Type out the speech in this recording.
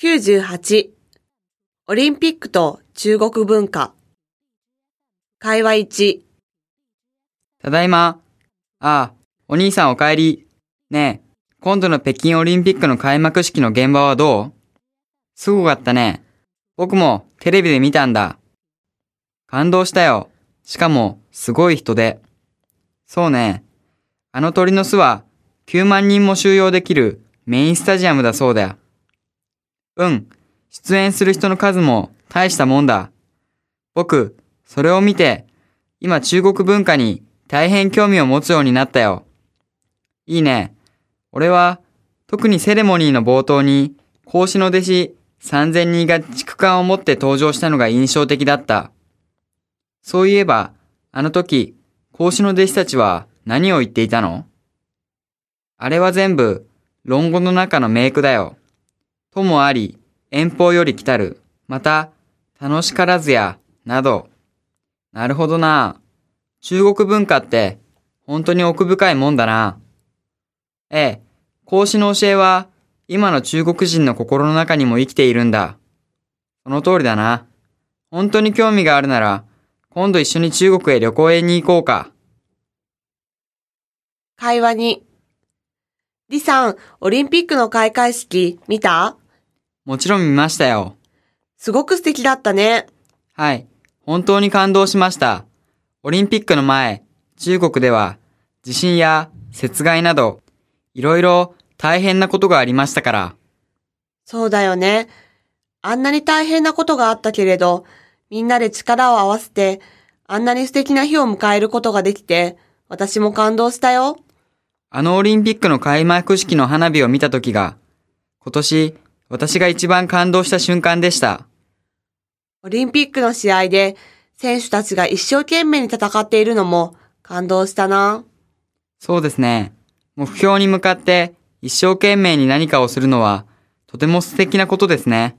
98オリンピックと中国文化会話1ただいま。ああ、お兄さんお帰り。ねえ、今度の北京オリンピックの開幕式の現場はどう？すごかったね。僕もテレビで見たんだ。感動したよ。しかも、すごい人で。そうね。あの鳥の巣は9万人も収容できるメインスタジアムだそうだよ。うん。出演する人の数も大したもんだ。僕、それを見て、今中国文化に大変興味を持つようになったよ。いいね。俺は、特にセレモニーの冒頭に、孔子の弟子3000人が畜感を持って登場したのが印象的だった。そういえば、あの時、孔子の弟子たちは何を言っていたの？あれは全部、論語の中の名句だよ。ともあり、遠方より来たる。また、楽しからずや、など。なるほどな。中国文化って、本当に奥深いもんだな。ええ、孔子の教えは、今の中国人の心の中にも生きているんだ。その通りだな。本当に興味があるなら、今度一緒に中国へ旅行へに行こうか。会話2李さん、オリンピックの開会式見た？もちろん見ましたよ。すごく素敵だったね。はい。本当に感動しました。オリンピックの前、中国では地震や雪害など、いろいろ大変なことがありましたから。そうだよね。あんなに大変なことがあったけれど、みんなで力を合わせて、あんなに素敵な日を迎えることができて、私も感動したよ。あのオリンピックの開幕式の花火を見た時が、今年私が一番感動した瞬間でした。オリンピックの試合で、選手たちが一生懸命に戦っているのも感動したな。そうですね。目標に向かって一生懸命に何かをするのはとても素敵なことですね。